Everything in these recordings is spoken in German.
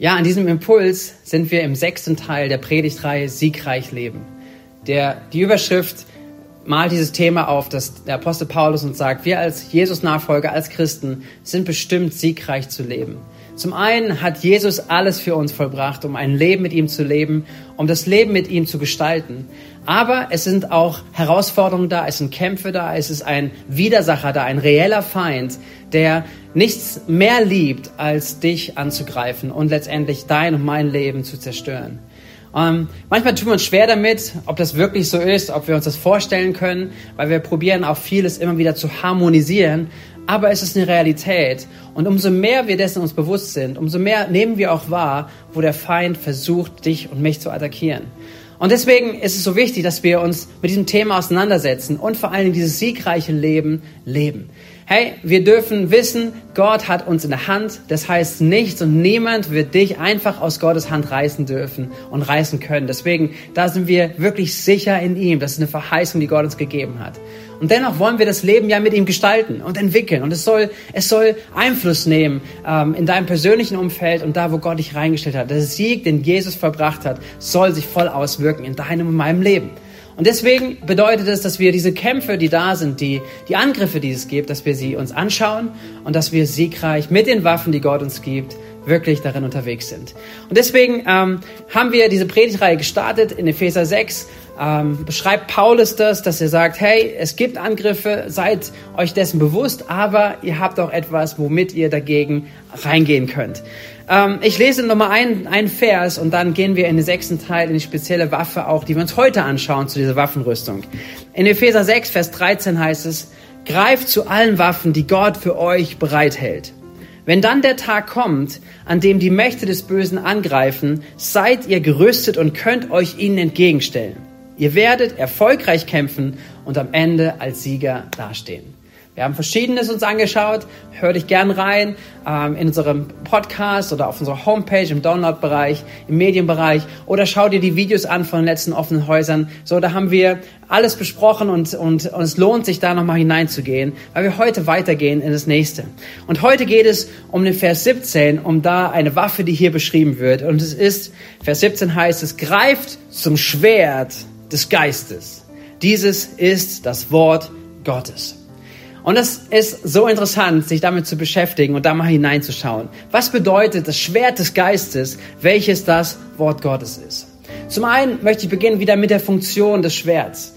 Ja, an diesem Impuls sind wir im sechsten Teil der Predigtreihe Siegreich leben. Der, die Überschrift malt dieses Thema auf, dass der Apostel Paulus uns sagt, wir als Jesus-Nachfolger, als Christen sind bestimmt, siegreich zu leben. Zum einen hat Jesus alles für uns vollbracht, um ein Leben mit ihm zu leben, um das Leben mit ihm zu gestalten. Aber es sind auch Herausforderungen da, es sind Kämpfe da, es ist ein Widersacher da, ein reeller Feind, der nichts mehr liebt, als dich anzugreifen und letztendlich dein und mein Leben zu zerstören. Ähm, manchmal tun wir uns schwer damit, ob das wirklich so ist, ob wir uns das vorstellen können, weil wir probieren auch vieles immer wieder zu harmonisieren. Aber es ist eine Realität. Und umso mehr wir dessen uns bewusst sind, umso mehr nehmen wir auch wahr, wo der Feind versucht, dich und mich zu attackieren. Und deswegen ist es so wichtig, dass wir uns mit diesem Thema auseinandersetzen und vor allen Dingen dieses siegreiche Leben leben. Hey, wir dürfen wissen, Gott hat uns in der Hand. Das heißt, nichts und niemand wird dich einfach aus Gottes Hand reißen dürfen und reißen können. Deswegen, da sind wir wirklich sicher in ihm. Das ist eine Verheißung, die Gott uns gegeben hat. Und dennoch wollen wir das Leben ja mit ihm gestalten und entwickeln. Und es soll, es soll Einfluss nehmen ähm, in deinem persönlichen Umfeld und da, wo Gott dich reingestellt hat. Der Sieg, den Jesus verbracht hat, soll sich voll auswirken in deinem und meinem Leben. Und deswegen bedeutet es, dass wir diese Kämpfe, die da sind, die, die Angriffe, die es gibt, dass wir sie uns anschauen und dass wir siegreich mit den Waffen, die Gott uns gibt, wirklich darin unterwegs sind. Und deswegen ähm, haben wir diese Predigtreihe gestartet in Epheser 6. Ähm, beschreibt Paulus das, dass er sagt, hey, es gibt Angriffe, seid euch dessen bewusst, aber ihr habt auch etwas, womit ihr dagegen reingehen könnt. Ähm, ich lese nochmal einen, einen Vers und dann gehen wir in den sechsten Teil in die spezielle Waffe auch, die wir uns heute anschauen zu dieser Waffenrüstung. In Epheser 6, Vers 13 heißt es, greift zu allen Waffen, die Gott für euch bereithält. Wenn dann der Tag kommt, an dem die Mächte des Bösen angreifen, seid ihr gerüstet und könnt euch ihnen entgegenstellen. Ihr werdet erfolgreich kämpfen und am Ende als Sieger dastehen. Wir haben Verschiedenes uns angeschaut. Hör dich gern rein ähm, in unserem Podcast oder auf unserer Homepage im Download-Bereich, im Medienbereich oder schau dir die Videos an von den letzten offenen Häusern. So, da haben wir alles besprochen und, und, und es lohnt sich da nochmal hineinzugehen, weil wir heute weitergehen in das nächste. Und heute geht es um den Vers 17, um da eine Waffe, die hier beschrieben wird. Und es ist, Vers 17 heißt es, greift zum Schwert des Geistes. Dieses ist das Wort Gottes. Und es ist so interessant, sich damit zu beschäftigen und da mal hineinzuschauen. Was bedeutet das Schwert des Geistes, welches das Wort Gottes ist? Zum einen möchte ich beginnen wieder mit der Funktion des Schwerts.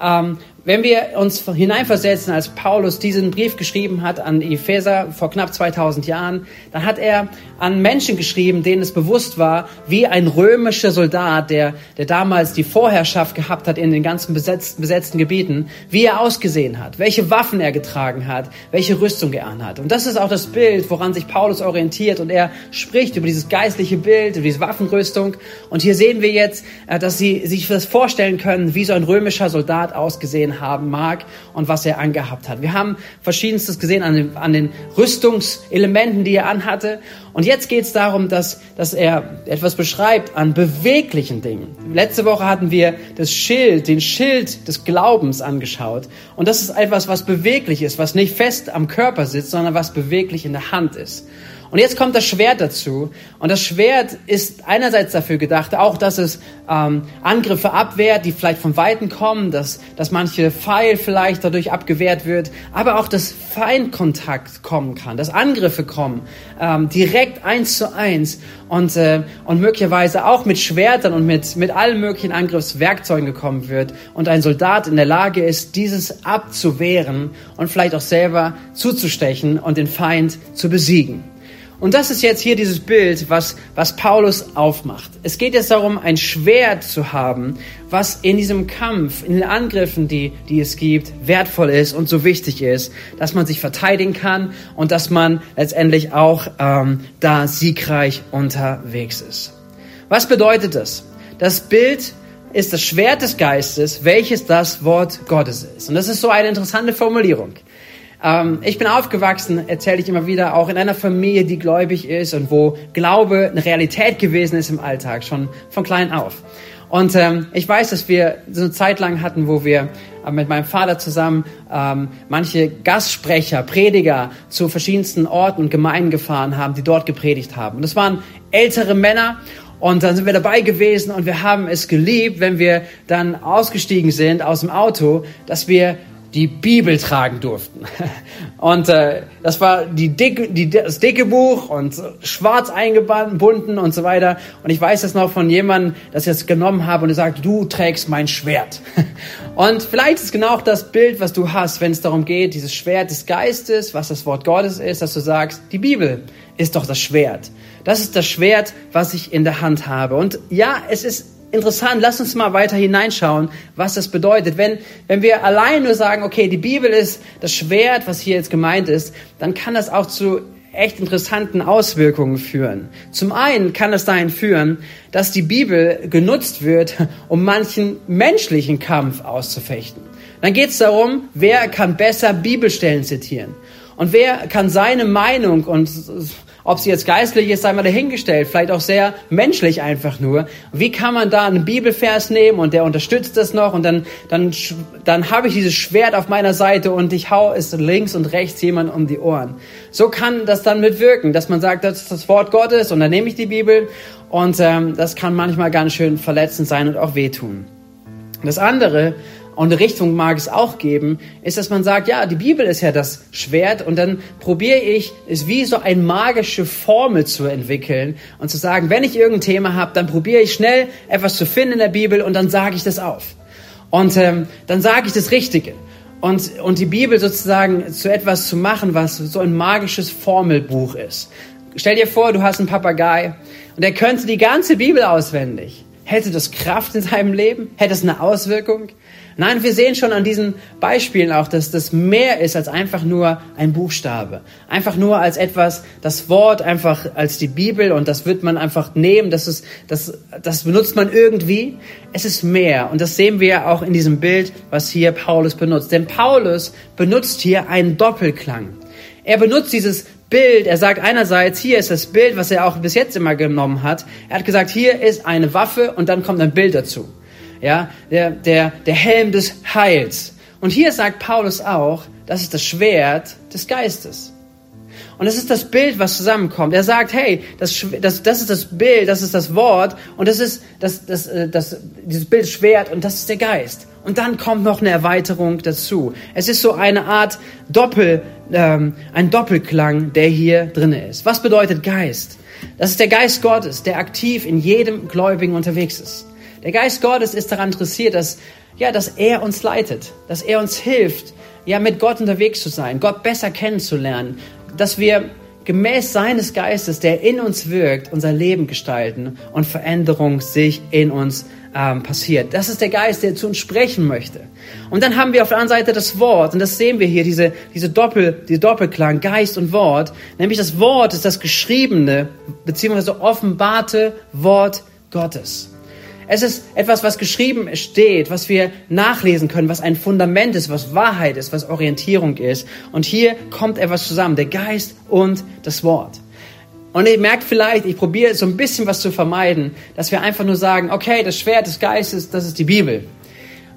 Ähm, wenn wir uns hineinversetzen, als Paulus diesen Brief geschrieben hat an Epheser vor knapp 2000 Jahren, dann hat er an Menschen geschrieben, denen es bewusst war, wie ein römischer Soldat, der, der damals die Vorherrschaft gehabt hat in den ganzen besetzten, besetzten Gebieten, wie er ausgesehen hat, welche Waffen er getragen hat, welche Rüstung er anhat. Und das ist auch das Bild, woran sich Paulus orientiert und er spricht über dieses geistliche Bild, über diese Waffenrüstung. Und hier sehen wir jetzt, äh, dass sie sich das vorstellen können, wie so ein römischer Soldat ausgesehen haben mag und was er angehabt hat. Wir haben verschiedenstes gesehen an den, an den Rüstungselementen, die er anhatte. Und jetzt geht es darum, dass, dass er etwas beschreibt an beweglichen Dingen. Letzte Woche hatten wir das Schild, den Schild des Glaubens angeschaut. Und das ist etwas, was beweglich ist, was nicht fest am Körper sitzt, sondern was beweglich in der Hand ist. Und jetzt kommt das Schwert dazu. Und das Schwert ist einerseits dafür gedacht, auch dass es ähm, Angriffe abwehrt, die vielleicht von Weitem kommen, dass, dass manche Pfeil vielleicht dadurch abgewehrt wird, aber auch, dass Feindkontakt kommen kann, dass Angriffe kommen, ähm, direkt eins zu eins und, äh, und möglicherweise auch mit Schwertern und mit, mit allen möglichen Angriffswerkzeugen gekommen wird und ein Soldat in der Lage ist, dieses abzuwehren und vielleicht auch selber zuzustechen und den Feind zu besiegen. Und das ist jetzt hier dieses Bild, was, was Paulus aufmacht. Es geht jetzt darum, ein Schwert zu haben, was in diesem Kampf, in den Angriffen, die, die es gibt, wertvoll ist und so wichtig ist, dass man sich verteidigen kann und dass man letztendlich auch ähm, da siegreich unterwegs ist. Was bedeutet das? Das Bild ist das Schwert des Geistes, welches das Wort Gottes ist. Und das ist so eine interessante Formulierung. Ähm, ich bin aufgewachsen, erzähle ich immer wieder, auch in einer Familie, die gläubig ist und wo Glaube eine Realität gewesen ist im Alltag, schon von klein auf. Und ähm, ich weiß, dass wir so eine Zeit lang hatten, wo wir äh, mit meinem Vater zusammen ähm, manche Gastsprecher, Prediger zu verschiedensten Orten und Gemeinden gefahren haben, die dort gepredigt haben. Und das waren ältere Männer und dann sind wir dabei gewesen und wir haben es geliebt, wenn wir dann ausgestiegen sind aus dem Auto, dass wir die Bibel tragen durften. Und äh, das war die dicke, die, das dicke Buch und schwarz eingebunden und so weiter. Und ich weiß das noch von jemandem, das ich jetzt genommen habe und sagt, du trägst mein Schwert. Und vielleicht ist genau auch das Bild, was du hast, wenn es darum geht, dieses Schwert des Geistes, was das Wort Gottes ist, dass du sagst, die Bibel ist doch das Schwert. Das ist das Schwert, was ich in der Hand habe. Und ja, es ist interessant. Lass uns mal weiter hineinschauen, was das bedeutet. Wenn, wenn wir allein nur sagen, okay, die Bibel ist das Schwert, was hier jetzt gemeint ist, dann kann das auch zu echt interessanten Auswirkungen führen. Zum einen kann es dahin führen, dass die Bibel genutzt wird, um manchen menschlichen Kampf auszufechten. Dann geht es darum, wer kann besser Bibelstellen zitieren und wer kann seine Meinung und ob sie jetzt geistlich ist, sei mal dahingestellt, vielleicht auch sehr menschlich einfach nur. Wie kann man da einen Bibelvers nehmen und der unterstützt das noch und dann, dann, dann habe ich dieses Schwert auf meiner Seite und ich hau es links und rechts jemand um die Ohren. So kann das dann mitwirken, dass man sagt, das ist das Wort Gottes und dann nehme ich die Bibel und ähm, das kann manchmal ganz schön verletzend sein und auch wehtun. Das andere, und eine Richtung mag es auch geben, ist, dass man sagt, ja, die Bibel ist ja das Schwert und dann probiere ich, es wie so eine magische Formel zu entwickeln und zu sagen, wenn ich irgendein Thema habe, dann probiere ich schnell etwas zu finden in der Bibel und dann sage ich das auf. Und ähm, dann sage ich das Richtige. Und, und die Bibel sozusagen zu etwas zu machen, was so ein magisches Formelbuch ist. Stell dir vor, du hast einen Papagei und der könnte die ganze Bibel auswendig. Hätte das Kraft in seinem Leben? Hätte es eine Auswirkung? Nein, wir sehen schon an diesen Beispielen auch, dass das mehr ist als einfach nur ein Buchstabe. Einfach nur als etwas, das Wort einfach als die Bibel und das wird man einfach nehmen, das, ist, das, das benutzt man irgendwie. Es ist mehr und das sehen wir auch in diesem Bild, was hier Paulus benutzt. Denn Paulus benutzt hier einen Doppelklang. Er benutzt dieses Bild, er sagt einerseits, hier ist das Bild, was er auch bis jetzt immer genommen hat. Er hat gesagt, hier ist eine Waffe und dann kommt ein Bild dazu ja, der, der, der Helm des Heils. Und hier sagt Paulus auch, das ist das Schwert des Geistes. Und das ist das Bild, was zusammenkommt. Er sagt, hey, das, das, das ist das Bild, das ist das Wort und das ist das, das, äh, das, dieses Bild Schwert und das ist der Geist. Und dann kommt noch eine Erweiterung dazu. Es ist so eine Art Doppel, ähm, ein Doppelklang, der hier drinne ist. Was bedeutet Geist? Das ist der Geist Gottes, der aktiv in jedem Gläubigen unterwegs ist. Der Geist Gottes ist daran interessiert, dass, ja, dass er uns leitet, dass er uns hilft, ja, mit Gott unterwegs zu sein, Gott besser kennenzulernen, dass wir gemäß seines Geistes, der in uns wirkt, unser Leben gestalten und Veränderung sich in uns ähm, passiert. Das ist der Geist, der zu uns sprechen möchte. Und dann haben wir auf der anderen Seite das Wort, und das sehen wir hier, diese, diese Doppel, die Doppelklang, Geist und Wort. Nämlich das Wort ist das geschriebene, beziehungsweise offenbarte Wort Gottes. Es ist etwas, was geschrieben steht, was wir nachlesen können, was ein Fundament ist, was Wahrheit ist, was Orientierung ist. Und hier kommt etwas zusammen, der Geist und das Wort. Und ihr merkt vielleicht, ich probiere so ein bisschen was zu vermeiden, dass wir einfach nur sagen, okay, das Schwert des Geistes, das ist die Bibel.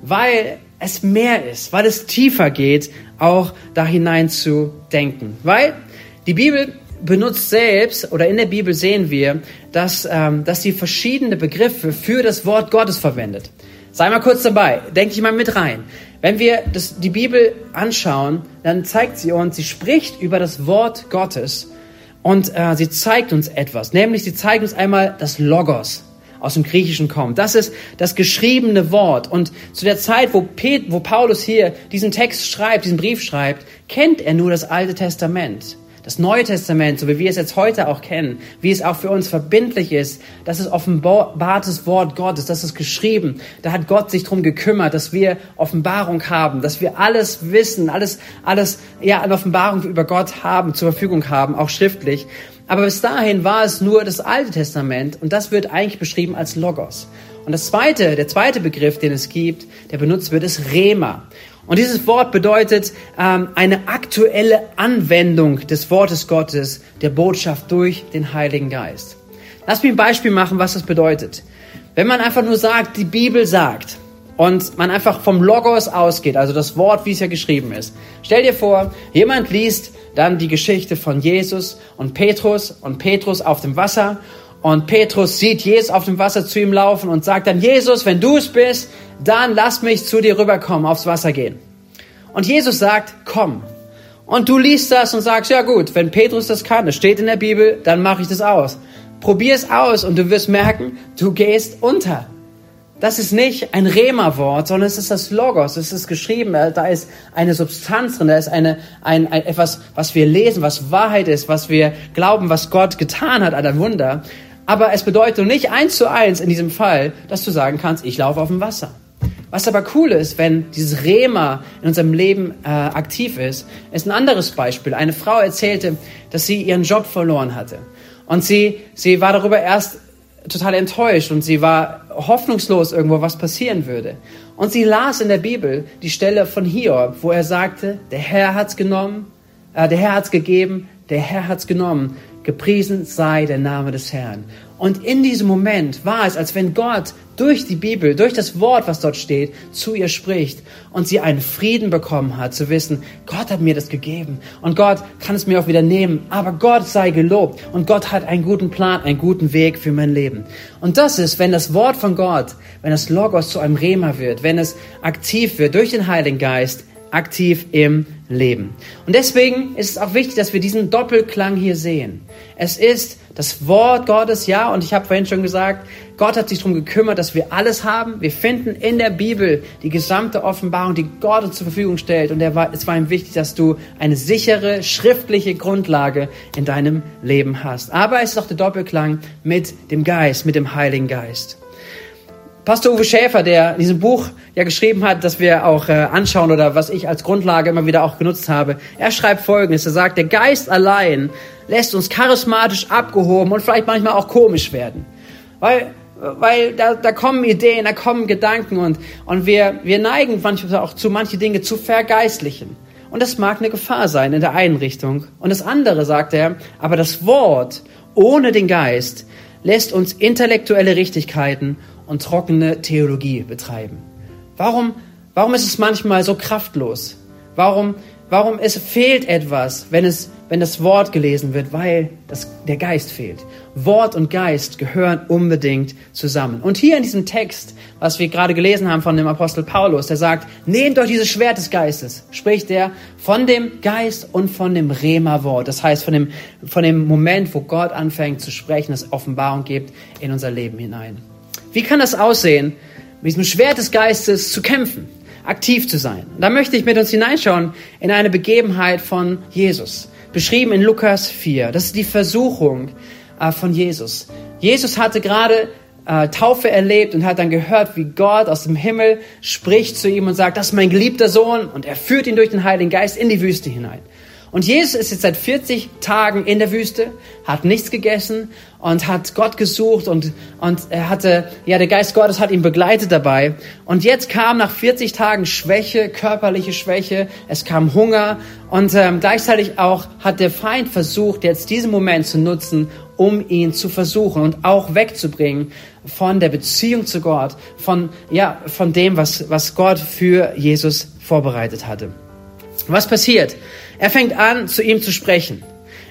Weil es mehr ist, weil es tiefer geht, auch da hinein zu denken. Weil die Bibel benutzt selbst oder in der Bibel sehen wir, dass, ähm, dass sie verschiedene Begriffe für das Wort Gottes verwendet. Sei mal kurz dabei, denke ich mal mit rein. Wenn wir das, die Bibel anschauen, dann zeigt sie uns, sie spricht über das Wort Gottes und äh, sie zeigt uns etwas, nämlich sie zeigt uns einmal das Logos aus dem Griechischen kommt. Das ist das geschriebene Wort. Und zu der Zeit, wo, Pet, wo Paulus hier diesen Text schreibt, diesen Brief schreibt, kennt er nur das Alte Testament. Das Neue Testament, so wie wir es jetzt heute auch kennen, wie es auch für uns verbindlich ist, das ist offenbartes Wort Gottes, das ist geschrieben. Da hat Gott sich drum gekümmert, dass wir Offenbarung haben, dass wir alles wissen, alles, alles, ja, an Offenbarung über Gott haben, zur Verfügung haben, auch schriftlich. Aber bis dahin war es nur das Alte Testament und das wird eigentlich beschrieben als Logos. Und das zweite, der zweite Begriff, den es gibt, der benutzt wird, ist Rema. Und dieses Wort bedeutet ähm, eine aktuelle Anwendung des Wortes Gottes, der Botschaft durch den Heiligen Geist. Lass mich ein Beispiel machen, was das bedeutet. Wenn man einfach nur sagt, die Bibel sagt und man einfach vom Logos ausgeht, also das Wort, wie es ja geschrieben ist. Stell dir vor, jemand liest dann die Geschichte von Jesus und Petrus und Petrus auf dem Wasser und Petrus sieht Jesus auf dem Wasser zu ihm laufen und sagt dann, Jesus, wenn du es bist, dann lass mich zu dir rüberkommen, aufs Wasser gehen. Und Jesus sagt, komm. Und du liest das und sagst, ja gut, wenn Petrus das kann, das steht in der Bibel, dann mache ich das aus. Probier es aus und du wirst merken, du gehst unter. Das ist nicht ein Rema-Wort, sondern es ist das Logos, es ist geschrieben, da ist eine Substanz drin, da ist eine, ein, ein, etwas, was wir lesen, was Wahrheit ist, was wir glauben, was Gott getan hat, ein Wunder. Aber es bedeutet nicht eins zu eins in diesem Fall, dass du sagen kannst, ich laufe auf dem Wasser. Was aber cool ist, wenn dieses Rema in unserem Leben äh, aktiv ist, ist ein anderes Beispiel. Eine Frau erzählte, dass sie ihren Job verloren hatte. Und sie, sie war darüber erst total enttäuscht und sie war hoffnungslos irgendwo, was passieren würde. Und sie las in der Bibel die Stelle von Hiob, wo er sagte, der Herr hat's genommen, äh, der Herr hat's gegeben, der Herr hat's genommen. Gepriesen sei der Name des Herrn. Und in diesem Moment war es, als wenn Gott durch die Bibel, durch das Wort, was dort steht, zu ihr spricht und sie einen Frieden bekommen hat, zu wissen, Gott hat mir das gegeben und Gott kann es mir auch wieder nehmen, aber Gott sei gelobt und Gott hat einen guten Plan, einen guten Weg für mein Leben. Und das ist, wenn das Wort von Gott, wenn das Logos zu einem Rema wird, wenn es aktiv wird durch den Heiligen Geist, aktiv im Leben. Und deswegen ist es auch wichtig, dass wir diesen Doppelklang hier sehen. Es ist das Wort Gottes, ja, und ich habe vorhin schon gesagt, Gott hat sich darum gekümmert, dass wir alles haben. Wir finden in der Bibel die gesamte Offenbarung, die Gott uns zur Verfügung stellt. Und es war ihm wichtig, dass du eine sichere, schriftliche Grundlage in deinem Leben hast. Aber es ist auch der Doppelklang mit dem Geist, mit dem Heiligen Geist. Pastor Uwe Schäfer, der in diesem Buch ja geschrieben hat, dass wir auch äh, anschauen oder was ich als Grundlage immer wieder auch genutzt habe, er schreibt Folgendes. Er sagt, der Geist allein lässt uns charismatisch abgehoben und vielleicht manchmal auch komisch werden. Weil, weil da, da kommen Ideen, da kommen Gedanken und, und wir, wir neigen manchmal auch zu manche Dinge zu vergeistlichen. Und das mag eine Gefahr sein in der einen Richtung. Und das andere, sagt er, aber das Wort ohne den Geist lässt uns intellektuelle Richtigkeiten und trockene Theologie betreiben. Warum, warum ist es manchmal so kraftlos? Warum, warum es fehlt etwas, wenn es, wenn das Wort gelesen wird, weil das, der Geist fehlt. Wort und Geist gehören unbedingt zusammen. Und hier in diesem Text, was wir gerade gelesen haben von dem Apostel Paulus, der sagt, nehmt euch dieses Schwert des Geistes, spricht er von dem Geist und von dem Rema-Wort. Das heißt, von dem, von dem Moment, wo Gott anfängt zu sprechen, das Offenbarung gibt in unser Leben hinein. Wie kann das aussehen, mit diesem Schwert des Geistes zu kämpfen, aktiv zu sein? Da möchte ich mit uns hineinschauen in eine Begebenheit von Jesus, beschrieben in Lukas 4. Das ist die Versuchung äh, von Jesus. Jesus hatte gerade äh, Taufe erlebt und hat dann gehört, wie Gott aus dem Himmel spricht zu ihm und sagt, das ist mein geliebter Sohn und er führt ihn durch den Heiligen Geist in die Wüste hinein. Und Jesus ist jetzt seit 40 Tagen in der Wüste, hat nichts gegessen und hat Gott gesucht und, und er hatte, ja, der Geist Gottes hat ihn begleitet dabei. Und jetzt kam nach 40 Tagen Schwäche, körperliche Schwäche, es kam Hunger und ähm, gleichzeitig auch hat der Feind versucht, jetzt diesen Moment zu nutzen, um ihn zu versuchen und auch wegzubringen von der Beziehung zu Gott, von, ja, von dem, was, was Gott für Jesus vorbereitet hatte. Was passiert? Er fängt an, zu ihm zu sprechen.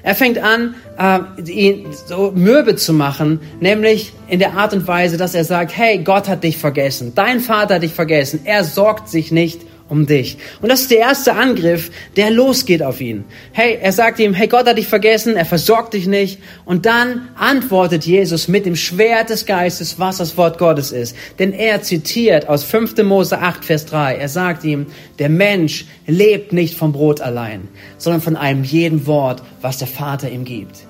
Er fängt an, äh, ihn so mürbe zu machen, nämlich in der Art und Weise, dass er sagt, hey, Gott hat dich vergessen, dein Vater hat dich vergessen, er sorgt sich nicht um dich. Und das ist der erste Angriff, der losgeht auf ihn. Hey, er sagt ihm, hey, Gott hat dich vergessen, er versorgt dich nicht. Und dann antwortet Jesus mit dem Schwert des Geistes, was das Wort Gottes ist. Denn er zitiert aus 5. Mose 8, Vers 3. Er sagt ihm, der Mensch lebt nicht vom Brot allein, sondern von einem jeden Wort, was der Vater ihm gibt.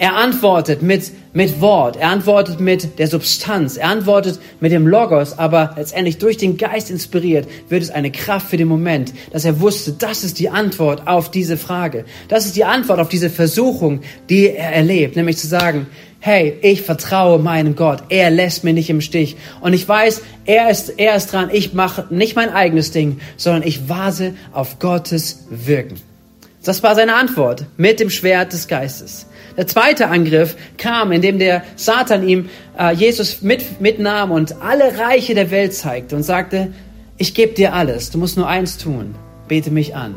Er antwortet mit, mit Wort, er antwortet mit der Substanz, er antwortet mit dem Logos, aber letztendlich durch den Geist inspiriert wird es eine Kraft für den Moment, dass er wusste, das ist die Antwort auf diese Frage. Das ist die Antwort auf diese Versuchung, die er erlebt, nämlich zu sagen, hey, ich vertraue meinem Gott. Er lässt mich nicht im Stich. Und ich weiß, er ist, er ist dran. Ich mache nicht mein eigenes Ding, sondern ich wase auf Gottes Wirken. Das war seine Antwort mit dem Schwert des Geistes. Der zweite Angriff kam, indem der Satan ihm äh, Jesus mit, mitnahm und alle Reiche der Welt zeigte und sagte, ich gebe dir alles, du musst nur eins tun, bete mich an.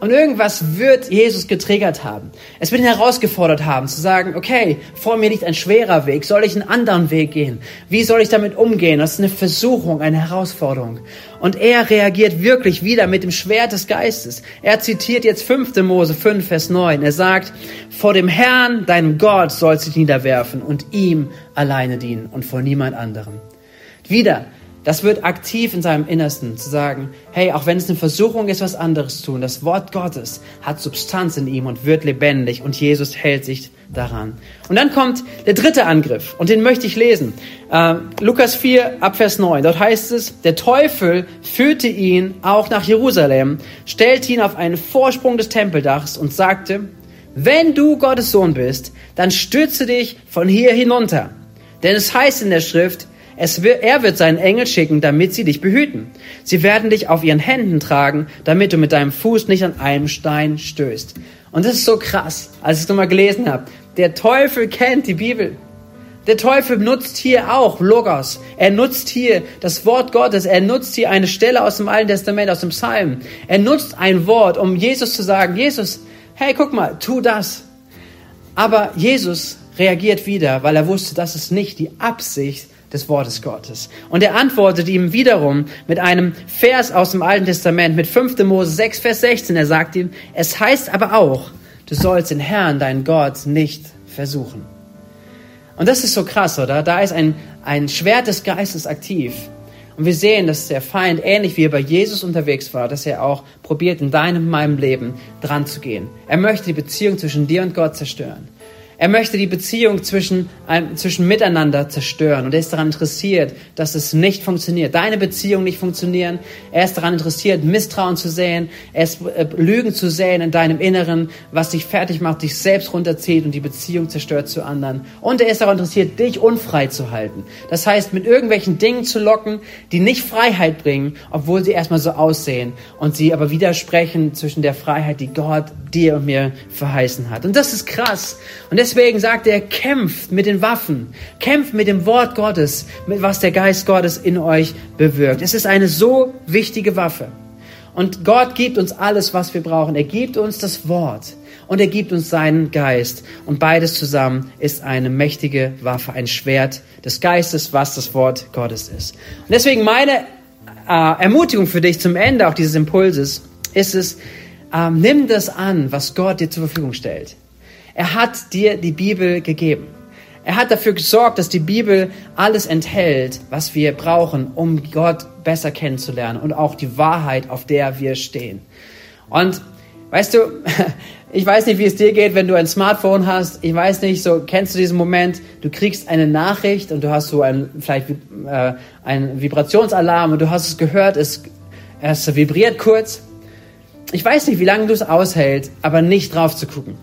Und irgendwas wird Jesus getriggert haben. Es wird ihn herausgefordert haben, zu sagen, okay, vor mir liegt ein schwerer Weg, soll ich einen anderen Weg gehen? Wie soll ich damit umgehen? Das ist eine Versuchung, eine Herausforderung. Und er reagiert wirklich wieder mit dem Schwert des Geistes. Er zitiert jetzt 5. Mose 5, Vers 9. Er sagt, vor dem Herrn, deinem Gott, sollst du dich niederwerfen und ihm alleine dienen und vor niemand anderem. Wieder, das wird aktiv in seinem Innersten zu sagen, hey, auch wenn es eine Versuchung ist, was anderes zu tun, das Wort Gottes hat Substanz in ihm und wird lebendig und Jesus hält sich daran. Und dann kommt der dritte Angriff und den möchte ich lesen. Äh, Lukas 4 Abvers 9. Dort heißt es, der Teufel führte ihn auch nach Jerusalem, stellte ihn auf einen Vorsprung des Tempeldachs und sagte, wenn du Gottes Sohn bist, dann stürze dich von hier hinunter. Denn es heißt in der Schrift, wird, er wird seinen Engel schicken, damit sie dich behüten. Sie werden dich auf ihren Händen tragen, damit du mit deinem Fuß nicht an einem Stein stößt. Und das ist so krass, als ich es nochmal gelesen habe. Der Teufel kennt die Bibel. Der Teufel nutzt hier auch Logos. Er nutzt hier das Wort Gottes. Er nutzt hier eine Stelle aus dem Alten Testament, aus dem Psalm. Er nutzt ein Wort, um Jesus zu sagen, Jesus, hey, guck mal, tu das. Aber Jesus reagiert wieder, weil er wusste, das ist nicht die Absicht des Wortes Gottes. Und er antwortet ihm wiederum mit einem Vers aus dem Alten Testament, mit 5. Mose 6, Vers 16. Er sagt ihm, es heißt aber auch, du sollst den Herrn, deinen Gott, nicht versuchen. Und das ist so krass, oder? Da ist ein, ein Schwert des Geistes aktiv. Und wir sehen, dass der Feind ähnlich wie er bei Jesus unterwegs war, dass er auch probiert, in deinem, meinem Leben dran zu gehen. Er möchte die Beziehung zwischen dir und Gott zerstören. Er möchte die Beziehung zwischen, ein, zwischen miteinander zerstören und er ist daran interessiert, dass es nicht funktioniert. Deine Beziehung nicht funktionieren. Er ist daran interessiert, Misstrauen zu sehen, er äh, Lügen zu sehen in deinem Inneren, was dich fertig macht, dich selbst runterzieht und die Beziehung zerstört zu anderen. Und er ist daran interessiert, dich unfrei zu halten. Das heißt, mit irgendwelchen Dingen zu locken, die nicht Freiheit bringen, obwohl sie erstmal so aussehen und sie aber widersprechen zwischen der Freiheit, die Gott dir und mir verheißen hat. Und das ist krass. Und deswegen sagt er, kämpft mit den Waffen, kämpft mit dem Wort Gottes, mit was der Geist Gottes in euch bewirkt. Es ist eine so wichtige Waffe. Und Gott gibt uns alles, was wir brauchen. Er gibt uns das Wort und er gibt uns seinen Geist. Und beides zusammen ist eine mächtige Waffe, ein Schwert des Geistes, was das Wort Gottes ist. Und deswegen meine äh, Ermutigung für dich zum Ende auch dieses Impulses ist es, äh, nimm das an, was Gott dir zur Verfügung stellt. Er hat dir die Bibel gegeben. Er hat dafür gesorgt, dass die Bibel alles enthält, was wir brauchen, um Gott besser kennenzulernen und auch die Wahrheit, auf der wir stehen. Und weißt du, ich weiß nicht, wie es dir geht, wenn du ein Smartphone hast. Ich weiß nicht, so kennst du diesen Moment, du kriegst eine Nachricht und du hast so ein, vielleicht äh, einen Vibrationsalarm und du hast es gehört, es, es vibriert kurz. Ich weiß nicht, wie lange du es aushältst, aber nicht drauf zu gucken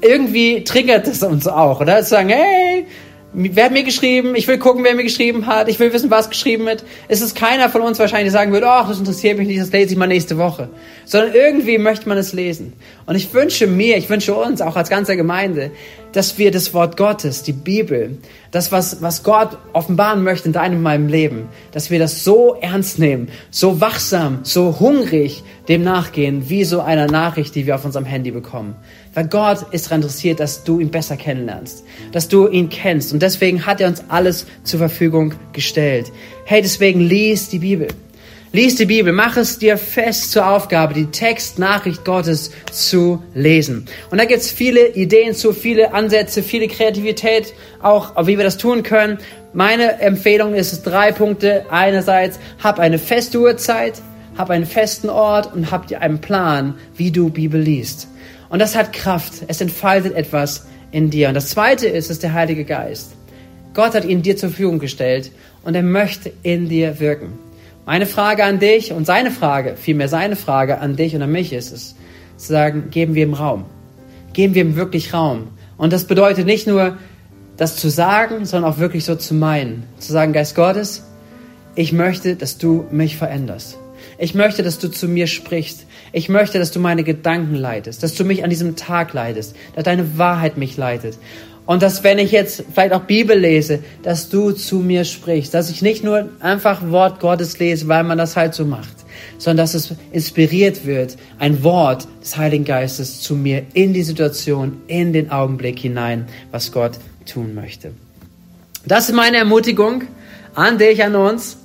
irgendwie triggert es uns auch, oder? Zu sagen, hey, wer hat mir geschrieben? Ich will gucken, wer mir geschrieben hat. Ich will wissen, was geschrieben wird. Es ist keiner von uns wahrscheinlich, der sagen würde, ach, das interessiert mich nicht, das lese ich mal nächste Woche. Sondern irgendwie möchte man es lesen. Und ich wünsche mir, ich wünsche uns, auch als ganzer Gemeinde, dass wir das Wort Gottes, die Bibel, das, was, was Gott offenbaren möchte in deinem meinem Leben, dass wir das so ernst nehmen, so wachsam, so hungrig dem nachgehen, wie so einer Nachricht, die wir auf unserem Handy bekommen. Weil Gott ist daran interessiert, dass du ihn besser kennenlernst, dass du ihn kennst. Und deswegen hat er uns alles zur Verfügung gestellt. Hey, deswegen lies die Bibel. Lies die Bibel, mach es dir fest zur Aufgabe, die Textnachricht Gottes zu lesen. Und da gibt's viele Ideen zu, viele Ansätze, viele Kreativität, auch wie wir das tun können. Meine Empfehlung ist drei Punkte. Einerseits, hab eine feste Uhrzeit, hab einen festen Ort und hab dir einen Plan, wie du Bibel liest. Und das hat Kraft. Es entfaltet etwas in dir. Und das zweite ist, ist der Heilige Geist. Gott hat ihn dir zur Verfügung gestellt und er möchte in dir wirken. Meine Frage an dich und seine Frage, vielmehr seine Frage an dich und an mich ist es, zu sagen, geben wir ihm Raum. Geben wir ihm wirklich Raum. Und das bedeutet nicht nur, das zu sagen, sondern auch wirklich so zu meinen. Zu sagen, Geist Gottes, ich möchte, dass du mich veränderst. Ich möchte, dass du zu mir sprichst. Ich möchte, dass du meine Gedanken leitest, dass du mich an diesem Tag leitest, dass deine Wahrheit mich leitet. Und dass, wenn ich jetzt vielleicht auch Bibel lese, dass du zu mir sprichst. Dass ich nicht nur einfach Wort Gottes lese, weil man das halt so macht, sondern dass es inspiriert wird, ein Wort des Heiligen Geistes zu mir in die Situation, in den Augenblick hinein, was Gott tun möchte. Das ist meine Ermutigung an dich, an uns.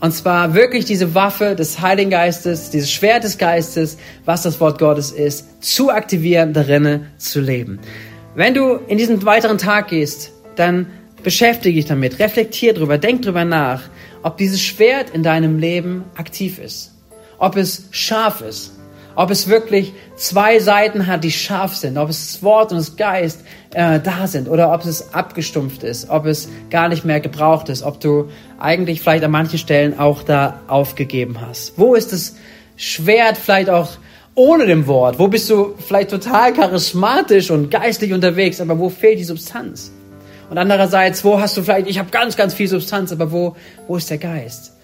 Und zwar wirklich diese Waffe des Heiligen Geistes, dieses Schwert des Geistes, was das Wort Gottes ist, zu aktivieren, darin zu leben. Wenn du in diesen weiteren Tag gehst, dann beschäftige dich damit, reflektier drüber, denk drüber nach, ob dieses Schwert in deinem Leben aktiv ist, ob es scharf ist, ob es wirklich zwei Seiten hat, die scharf sind, ob es das Wort und das Geist äh, da sind oder ob es abgestumpft ist, ob es gar nicht mehr gebraucht ist, ob du eigentlich vielleicht an manchen Stellen auch da aufgegeben hast. Wo ist das Schwert vielleicht auch ohne dem Wort? Wo bist du vielleicht total charismatisch und geistlich unterwegs, aber wo fehlt die Substanz? Und andererseits, wo hast du vielleicht, ich habe ganz, ganz viel Substanz, aber wo, wo ist der Geist?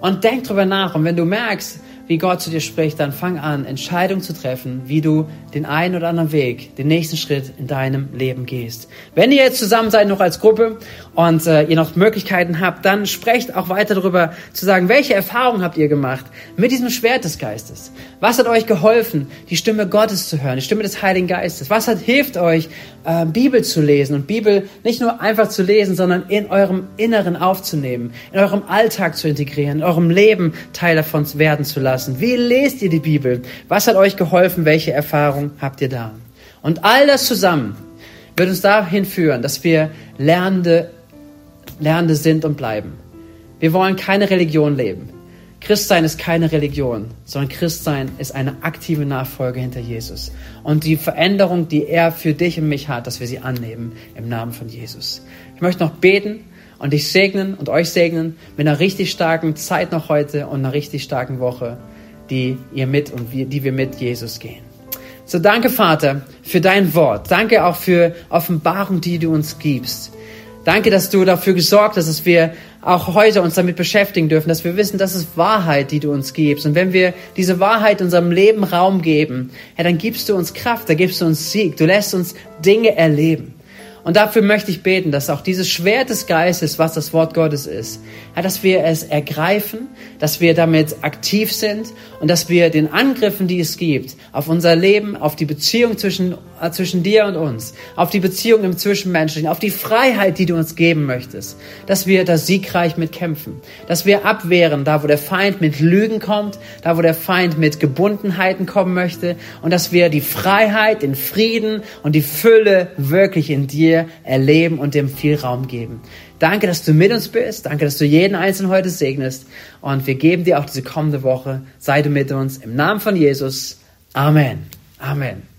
Und denk drüber nach. Und wenn du merkst, wie Gott zu dir spricht, dann fang an, Entscheidungen zu treffen, wie du den einen oder anderen Weg, den nächsten Schritt in deinem Leben gehst. Wenn ihr jetzt zusammen seid, noch als Gruppe und äh, ihr noch Möglichkeiten habt, dann sprecht auch weiter darüber, zu sagen, welche Erfahrungen habt ihr gemacht mit diesem Schwert des Geistes? Was hat euch geholfen, die Stimme Gottes zu hören, die Stimme des Heiligen Geistes? Was hat hilft euch, äh, Bibel zu lesen und Bibel nicht nur einfach zu lesen, sondern in eurem Inneren aufzunehmen, in eurem Alltag zu integrieren, in eurem Leben Teil davon werden zu lassen? Wie lest ihr die Bibel? Was hat euch geholfen? Welche Erfahrungen habt ihr da? Und all das zusammen wird uns dahin führen, dass wir Lernende, Lernende sind und bleiben. Wir wollen keine Religion leben. Christsein ist keine Religion, sondern Christsein ist eine aktive Nachfolge hinter Jesus. Und die Veränderung, die er für dich und mich hat, dass wir sie annehmen im Namen von Jesus. Ich möchte noch beten und dich segnen und euch segnen mit einer richtig starken Zeit noch heute und einer richtig starken Woche, die ihr mit und wir, die wir mit Jesus gehen. So danke Vater für dein Wort. Danke auch für Offenbarung, die du uns gibst. Danke, dass du dafür gesorgt hast, dass wir auch heute uns damit beschäftigen dürfen, dass wir wissen, das ist Wahrheit, die du uns gibst. Und wenn wir diese Wahrheit unserem Leben Raum geben, ja, dann gibst du uns Kraft, da gibst du uns Sieg, du lässt uns Dinge erleben. Und dafür möchte ich beten, dass auch dieses Schwert des Geistes, was das Wort Gottes ist, ja, dass wir es ergreifen, dass wir damit aktiv sind und dass wir den Angriffen, die es gibt, auf unser Leben, auf die Beziehung zwischen, äh, zwischen dir und uns, auf die Beziehung im Zwischenmenschlichen, auf die Freiheit, die du uns geben möchtest, dass wir da siegreich mitkämpfen, dass wir abwehren, da wo der Feind mit Lügen kommt, da wo der Feind mit Gebundenheiten kommen möchte und dass wir die Freiheit, den Frieden und die Fülle wirklich in dir wir erleben und dem viel Raum geben. Danke, dass du mit uns bist. Danke, dass du jeden Einzelnen heute segnest. Und wir geben dir auch diese kommende Woche. Sei du mit uns. Im Namen von Jesus. Amen. Amen.